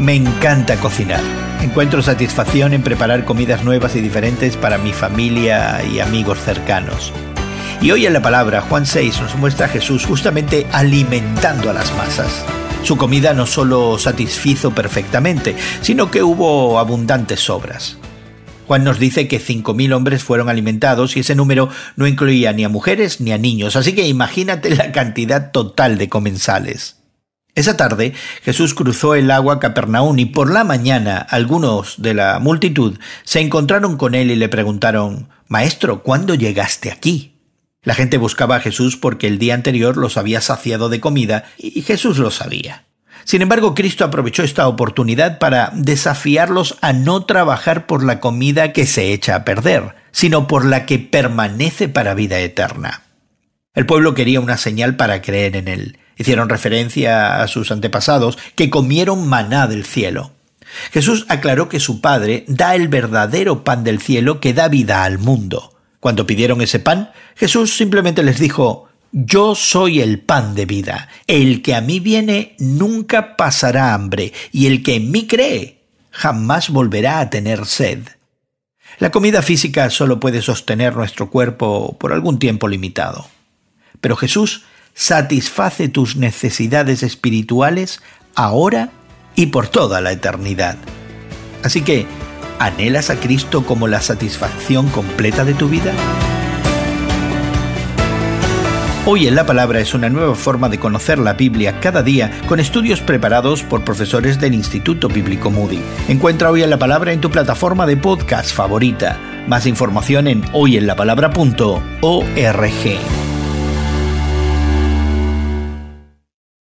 Me encanta cocinar. Encuentro satisfacción en preparar comidas nuevas y diferentes para mi familia y amigos cercanos. Y hoy en la palabra, Juan 6 nos muestra a Jesús justamente alimentando a las masas. Su comida no solo satisfizo perfectamente, sino que hubo abundantes sobras. Juan nos dice que 5.000 hombres fueron alimentados y ese número no incluía ni a mujeres ni a niños, así que imagínate la cantidad total de comensales. Esa tarde Jesús cruzó el agua a Capernaum y por la mañana algunos de la multitud se encontraron con él y le preguntaron Maestro, ¿cuándo llegaste aquí? La gente buscaba a Jesús porque el día anterior los había saciado de comida y Jesús lo sabía. Sin embargo, Cristo aprovechó esta oportunidad para desafiarlos a no trabajar por la comida que se echa a perder, sino por la que permanece para vida eterna. El pueblo quería una señal para creer en él. Hicieron referencia a sus antepasados que comieron maná del cielo. Jesús aclaró que su Padre da el verdadero pan del cielo que da vida al mundo. Cuando pidieron ese pan, Jesús simplemente les dijo, Yo soy el pan de vida. El que a mí viene nunca pasará hambre, y el que en mí cree jamás volverá a tener sed. La comida física solo puede sostener nuestro cuerpo por algún tiempo limitado. Pero Jesús satisface tus necesidades espirituales ahora y por toda la eternidad. Así que, ¿anhelas a Cristo como la satisfacción completa de tu vida? Hoy en la Palabra es una nueva forma de conocer la Biblia cada día con estudios preparados por profesores del Instituto Bíblico Moody. Encuentra Hoy en la Palabra en tu plataforma de podcast favorita. Más información en hoyenlapalabra.org.